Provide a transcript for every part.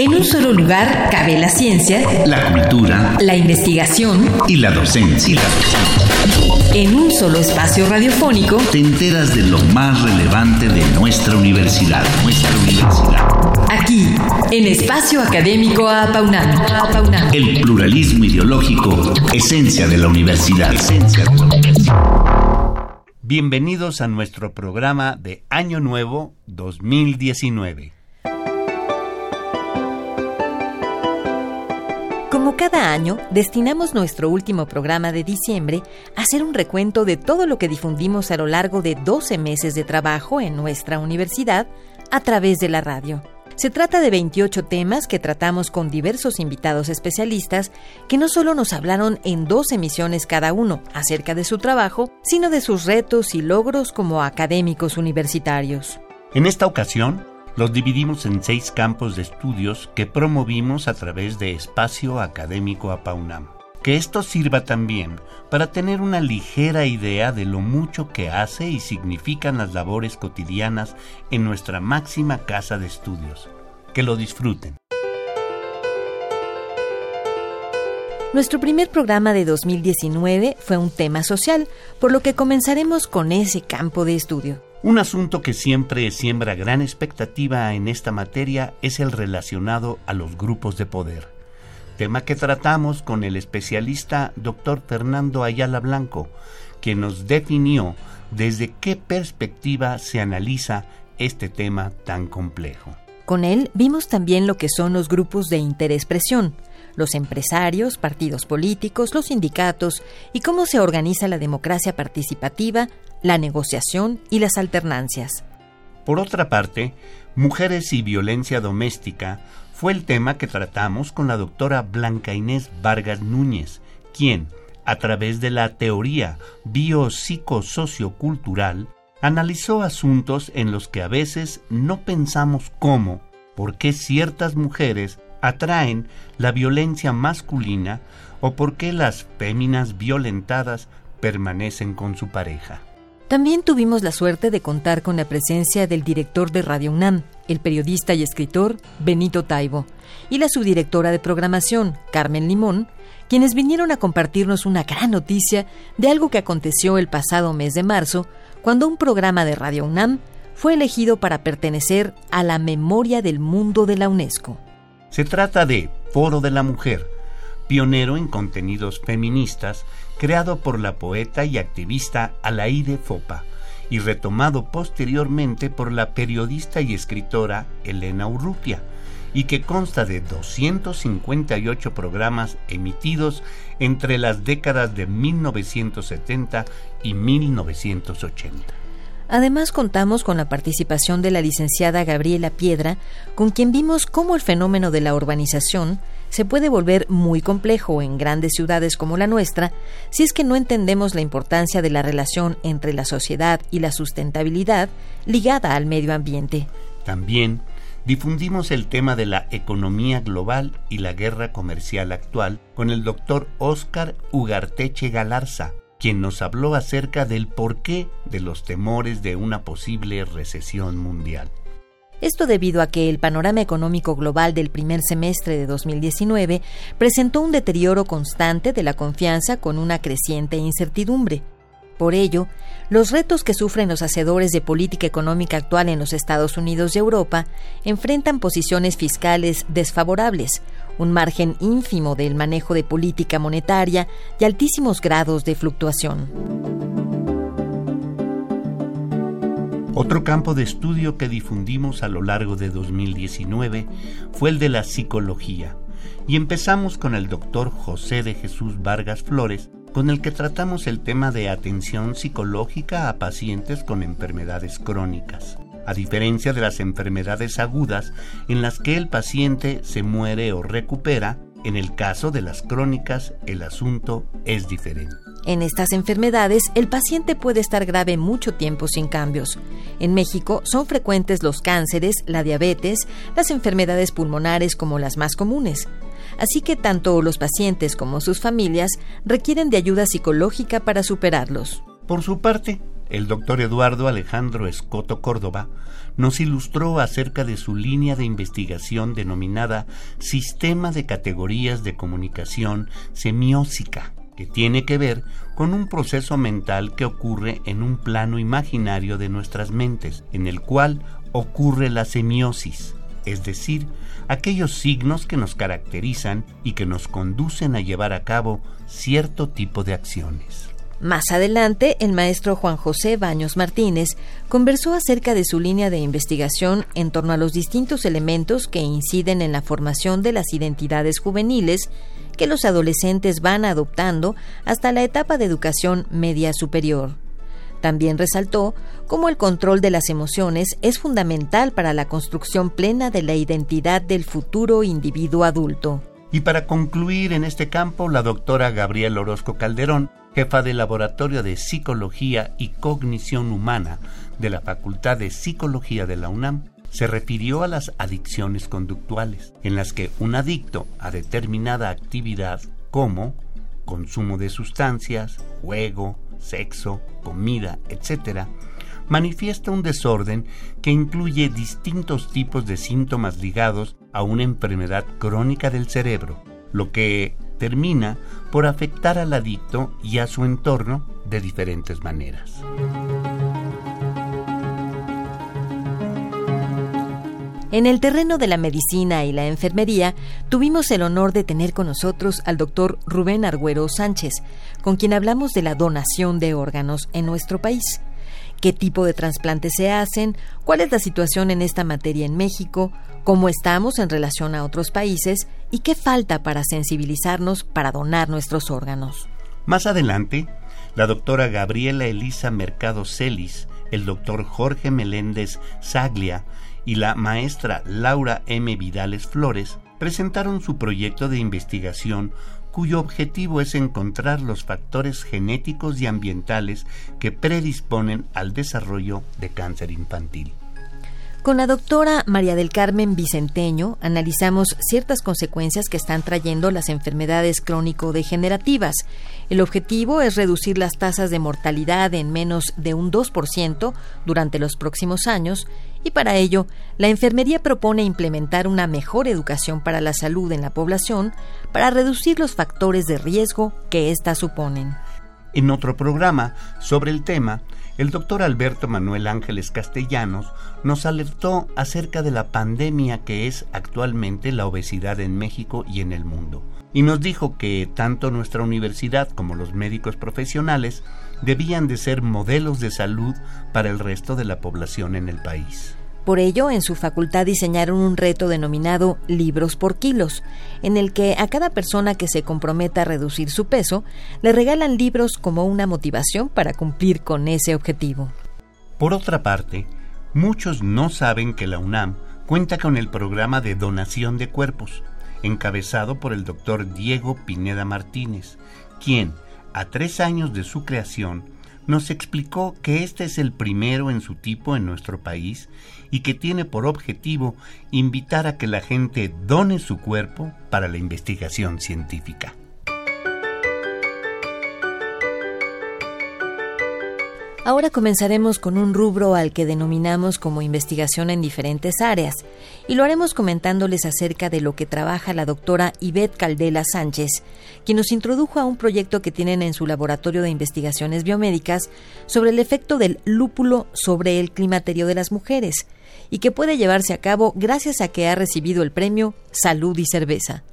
En un solo lugar cabe la ciencia, la cultura, la investigación y la docencia. En un solo espacio radiofónico te enteras de lo más relevante de nuestra universidad, nuestra universidad. Aquí, en Espacio Académico Apaunam. El pluralismo ideológico, esencia de la universidad. Esencia de la universidad. Bienvenidos a nuestro programa de Año Nuevo 2019. Cada año, destinamos nuestro último programa de diciembre a hacer un recuento de todo lo que difundimos a lo largo de 12 meses de trabajo en nuestra universidad a través de la radio. Se trata de 28 temas que tratamos con diversos invitados especialistas que no solo nos hablaron en dos emisiones cada uno acerca de su trabajo, sino de sus retos y logros como académicos universitarios. En esta ocasión, los dividimos en seis campos de estudios que promovimos a través de Espacio Académico APAUNAM. Que esto sirva también para tener una ligera idea de lo mucho que hace y significan las labores cotidianas en nuestra máxima casa de estudios. Que lo disfruten. Nuestro primer programa de 2019 fue un tema social, por lo que comenzaremos con ese campo de estudio. Un asunto que siempre siembra gran expectativa en esta materia es el relacionado a los grupos de poder, tema que tratamos con el especialista Dr. Fernando Ayala Blanco, quien nos definió desde qué perspectiva se analiza este tema tan complejo. Con él vimos también lo que son los grupos de interexpresión, los empresarios, partidos políticos, los sindicatos y cómo se organiza la democracia participativa, la negociación y las alternancias. Por otra parte, Mujeres y Violencia Doméstica fue el tema que tratamos con la doctora Blanca Inés Vargas Núñez, quien, a través de la teoría biopsicosociocultural, analizó asuntos en los que a veces no pensamos cómo, por qué ciertas mujeres atraen la violencia masculina o por qué las féminas violentadas permanecen con su pareja. También tuvimos la suerte de contar con la presencia del director de Radio UNAM, el periodista y escritor Benito Taibo, y la subdirectora de programación, Carmen Limón, quienes vinieron a compartirnos una gran noticia de algo que aconteció el pasado mes de marzo, cuando un programa de Radio UNAM fue elegido para pertenecer a la memoria del mundo de la UNESCO. Se trata de Foro de la Mujer, pionero en contenidos feministas, creado por la poeta y activista Alaide Fopa y retomado posteriormente por la periodista y escritora Elena Urrutia, y que consta de 258 programas emitidos entre las décadas de 1970 y 1980. Además contamos con la participación de la licenciada Gabriela Piedra, con quien vimos cómo el fenómeno de la urbanización se puede volver muy complejo en grandes ciudades como la nuestra si es que no entendemos la importancia de la relación entre la sociedad y la sustentabilidad ligada al medio ambiente. También difundimos el tema de la economía global y la guerra comercial actual con el doctor Óscar Ugarteche Galarza, quien nos habló acerca del porqué de los temores de una posible recesión mundial. Esto debido a que el panorama económico global del primer semestre de 2019 presentó un deterioro constante de la confianza con una creciente incertidumbre. Por ello, los retos que sufren los hacedores de política económica actual en los Estados Unidos y Europa enfrentan posiciones fiscales desfavorables, un margen ínfimo del manejo de política monetaria y altísimos grados de fluctuación. Otro campo de estudio que difundimos a lo largo de 2019 fue el de la psicología, y empezamos con el doctor José de Jesús Vargas Flores, con el que tratamos el tema de atención psicológica a pacientes con enfermedades crónicas a diferencia de las enfermedades agudas en las que el paciente se muere o recupera, en el caso de las crónicas el asunto es diferente. En estas enfermedades, el paciente puede estar grave mucho tiempo sin cambios. En México son frecuentes los cánceres, la diabetes, las enfermedades pulmonares como las más comunes. Así que tanto los pacientes como sus familias requieren de ayuda psicológica para superarlos. Por su parte, el doctor Eduardo Alejandro Escoto Córdoba nos ilustró acerca de su línea de investigación denominada Sistema de Categorías de Comunicación Semiósica, que tiene que ver con un proceso mental que ocurre en un plano imaginario de nuestras mentes, en el cual ocurre la semiosis, es decir, aquellos signos que nos caracterizan y que nos conducen a llevar a cabo cierto tipo de acciones. Más adelante, el maestro Juan José Baños Martínez conversó acerca de su línea de investigación en torno a los distintos elementos que inciden en la formación de las identidades juveniles que los adolescentes van adoptando hasta la etapa de educación media superior. También resaltó cómo el control de las emociones es fundamental para la construcción plena de la identidad del futuro individuo adulto. Y para concluir en este campo, la doctora Gabriela Orozco Calderón, jefa del Laboratorio de Psicología y Cognición Humana de la Facultad de Psicología de la UNAM, se refirió a las adicciones conductuales, en las que un adicto a determinada actividad como consumo de sustancias, juego, sexo, comida, etc., manifiesta un desorden que incluye distintos tipos de síntomas ligados a una enfermedad crónica del cerebro, lo que termina por afectar al adicto y a su entorno de diferentes maneras. En el terreno de la medicina y la enfermería, tuvimos el honor de tener con nosotros al doctor Rubén Argüero Sánchez, con quien hablamos de la donación de órganos en nuestro país qué tipo de trasplantes se hacen, cuál es la situación en esta materia en México, cómo estamos en relación a otros países y qué falta para sensibilizarnos para donar nuestros órganos. Más adelante, la doctora Gabriela Elisa Mercado Celis, el doctor Jorge Meléndez Saglia y la maestra Laura M. Vidales Flores presentaron su proyecto de investigación cuyo objetivo es encontrar los factores genéticos y ambientales que predisponen al desarrollo de cáncer infantil. Con la doctora María del Carmen Vicenteño analizamos ciertas consecuencias que están trayendo las enfermedades crónico-degenerativas. El objetivo es reducir las tasas de mortalidad en menos de un 2% durante los próximos años y para ello la enfermería propone implementar una mejor educación para la salud en la población para reducir los factores de riesgo que éstas suponen. En otro programa sobre el tema, el doctor Alberto Manuel Ángeles Castellanos nos alertó acerca de la pandemia que es actualmente la obesidad en México y en el mundo, y nos dijo que tanto nuestra universidad como los médicos profesionales debían de ser modelos de salud para el resto de la población en el país. Por ello, en su facultad diseñaron un reto denominado Libros por Kilos, en el que a cada persona que se comprometa a reducir su peso, le regalan libros como una motivación para cumplir con ese objetivo. Por otra parte, muchos no saben que la UNAM cuenta con el programa de donación de cuerpos, encabezado por el doctor Diego Pineda Martínez, quien, a tres años de su creación, nos explicó que este es el primero en su tipo en nuestro país y que tiene por objetivo invitar a que la gente done su cuerpo para la investigación científica. Ahora comenzaremos con un rubro al que denominamos como investigación en diferentes áreas, y lo haremos comentándoles acerca de lo que trabaja la doctora Ivette Caldela Sánchez, quien nos introdujo a un proyecto que tienen en su laboratorio de investigaciones biomédicas sobre el efecto del lúpulo sobre el climaterio de las mujeres, y que puede llevarse a cabo gracias a que ha recibido el premio Salud y Cerveza.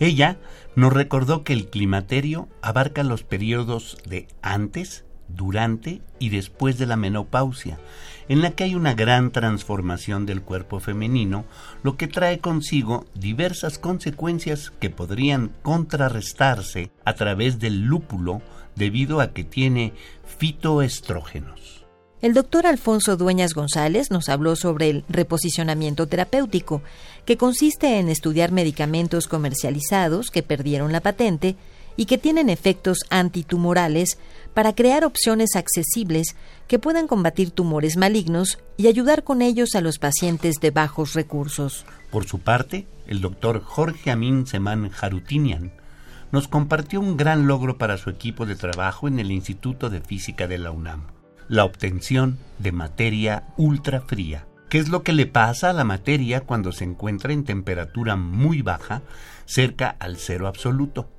Ella nos recordó que el climaterio abarca los periodos de antes, durante y después de la menopausia, en la que hay una gran transformación del cuerpo femenino, lo que trae consigo diversas consecuencias que podrían contrarrestarse a través del lúpulo debido a que tiene fitoestrógenos. El doctor Alfonso Dueñas González nos habló sobre el reposicionamiento terapéutico, que consiste en estudiar medicamentos comercializados que perdieron la patente y que tienen efectos antitumorales para crear opciones accesibles que puedan combatir tumores malignos y ayudar con ellos a los pacientes de bajos recursos. Por su parte, el doctor Jorge Amin Seman Jarutinian nos compartió un gran logro para su equipo de trabajo en el Instituto de Física de la UNAM. la obtención de materia ultrafría. ¿Qué es lo que le pasa a la materia cuando se encuentra en temperatura muy baja, cerca al cero absoluto?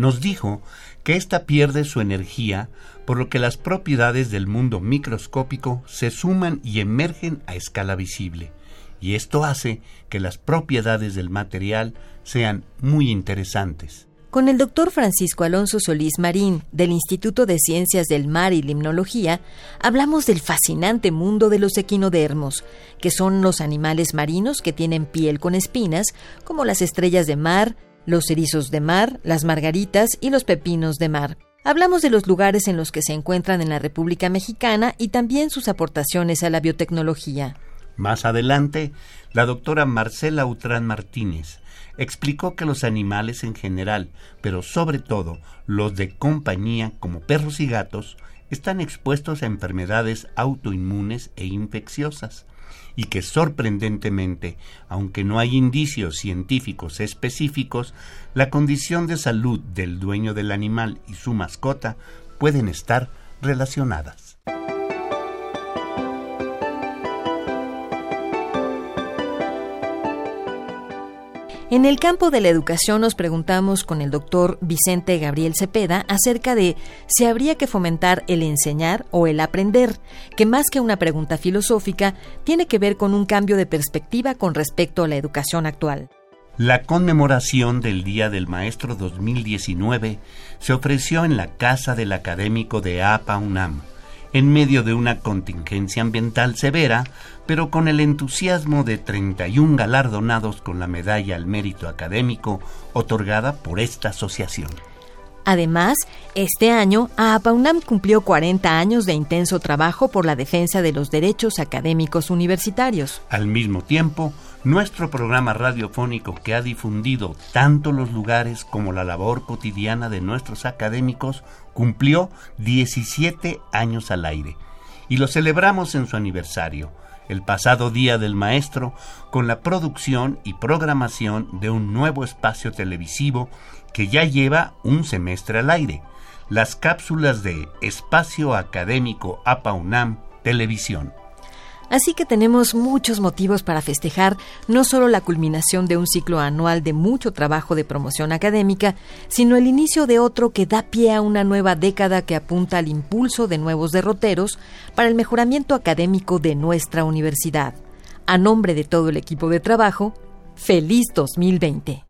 Nos dijo que ésta pierde su energía, por lo que las propiedades del mundo microscópico se suman y emergen a escala visible, y esto hace que las propiedades del material sean muy interesantes. Con el doctor Francisco Alonso Solís Marín, del Instituto de Ciencias del Mar y Limnología, hablamos del fascinante mundo de los equinodermos, que son los animales marinos que tienen piel con espinas, como las estrellas de mar, los erizos de mar, las margaritas y los pepinos de mar. Hablamos de los lugares en los que se encuentran en la República Mexicana y también sus aportaciones a la biotecnología. Más adelante, la doctora Marcela Utrán Martínez explicó que los animales en general, pero sobre todo los de compañía como perros y gatos, están expuestos a enfermedades autoinmunes e infecciosas, y que sorprendentemente, aunque no hay indicios científicos específicos, la condición de salud del dueño del animal y su mascota pueden estar relacionadas. En el campo de la educación nos preguntamos con el doctor Vicente Gabriel Cepeda acerca de si habría que fomentar el enseñar o el aprender, que más que una pregunta filosófica, tiene que ver con un cambio de perspectiva con respecto a la educación actual. La conmemoración del Día del Maestro 2019 se ofreció en la Casa del Académico de APA UNAM en medio de una contingencia ambiental severa, pero con el entusiasmo de 31 galardonados con la medalla al mérito académico otorgada por esta asociación. Además, este año AAPAUNAM cumplió 40 años de intenso trabajo por la defensa de los derechos académicos universitarios. Al mismo tiempo, nuestro programa radiofónico que ha difundido tanto los lugares como la labor cotidiana de nuestros académicos cumplió 17 años al aire y lo celebramos en su aniversario, el pasado Día del Maestro, con la producción y programación de un nuevo espacio televisivo que ya lleva un semestre al aire, las cápsulas de Espacio Académico APA UNAM Televisión. Así que tenemos muchos motivos para festejar no solo la culminación de un ciclo anual de mucho trabajo de promoción académica, sino el inicio de otro que da pie a una nueva década que apunta al impulso de nuevos derroteros para el mejoramiento académico de nuestra universidad. A nombre de todo el equipo de trabajo, feliz 2020.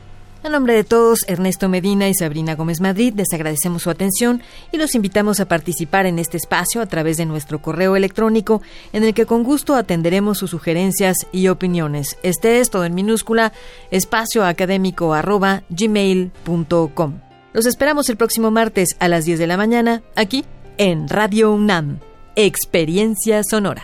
A nombre de todos, Ernesto Medina y Sabrina Gómez Madrid, les agradecemos su atención y los invitamos a participar en este espacio a través de nuestro correo electrónico, en el que con gusto atenderemos sus sugerencias y opiniones. Este es todo en minúscula, espacioacadémico.gmail.com. Los esperamos el próximo martes a las 10 de la mañana, aquí en Radio UNAM. Experiencia Sonora.